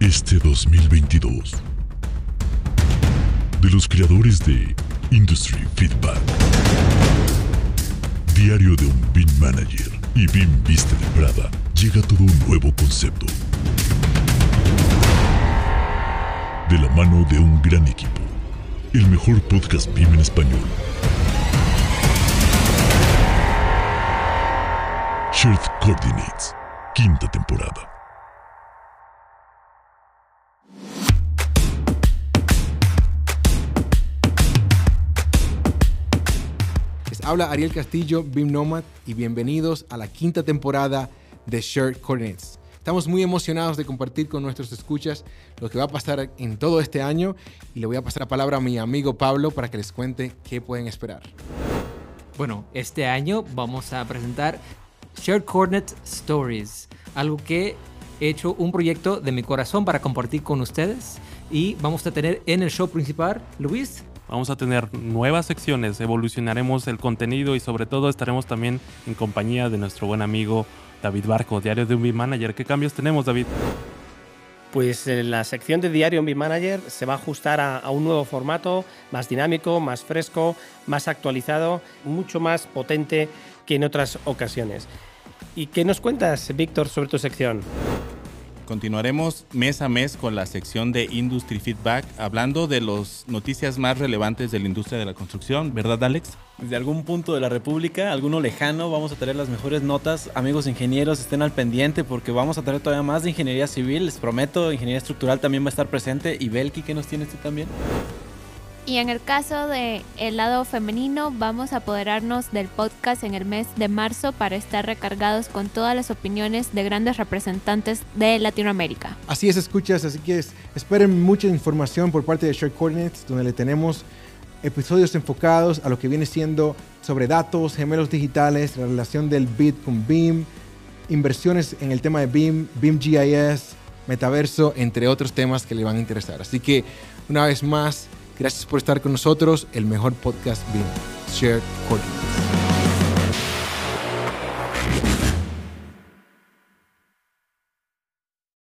este 2022. De los creadores de Industry Feedback. Diario de un BIM Manager y BIM Vista de Prada llega todo un nuevo concepto. De la mano de un gran equipo. El mejor podcast BIM en español. Shared Coordinates, quinta temporada. Habla Ariel Castillo, BIM Nomad, y bienvenidos a la quinta temporada de Shared Coordinates. Estamos muy emocionados de compartir con nuestros escuchas lo que va a pasar en todo este año y le voy a pasar la palabra a mi amigo Pablo para que les cuente qué pueden esperar. Bueno, este año vamos a presentar Shared Coordinate Stories, algo que he hecho un proyecto de mi corazón para compartir con ustedes y vamos a tener en el show principal, Luis. Vamos a tener nuevas secciones, evolucionaremos el contenido y sobre todo estaremos también en compañía de nuestro buen amigo David Barco, Diario de un BIM Manager. ¿Qué cambios tenemos, David? Pues en la sección de Diario BIM Manager se va a ajustar a, a, un nuevo formato, más dinámico, más fresco, más actualizado, mucho más potente que en otras ocasiones. ¿Y qué nos cuentas, Víctor, sobre tu sección? Continuaremos mes a mes con la sección de Industry Feedback, hablando de las noticias más relevantes de la industria de la construcción, ¿verdad, Alex? Desde algún punto de la República, alguno lejano, vamos a tener las mejores notas. Amigos ingenieros, estén al pendiente porque vamos a tener todavía más de ingeniería civil. Les prometo, ingeniería estructural también va a estar presente. ¿Y Belki, qué nos tienes tú también? Y en el caso del el lado femenino, vamos a apoderarnos del podcast en el mes de marzo para estar recargados con todas las opiniones de grandes representantes de Latinoamérica. Así es, escuchas, así que esperen mucha información por parte de Share Coordinates, donde le tenemos episodios enfocados a lo que viene siendo sobre datos, gemelos digitales, la relación del BIT con BIM, inversiones en el tema de BIM, BIM GIS, metaverso, entre otros temas que le van a interesar. Así que, una vez más, Gracias por estar con nosotros, el mejor podcast BIM, Shared Coordinates.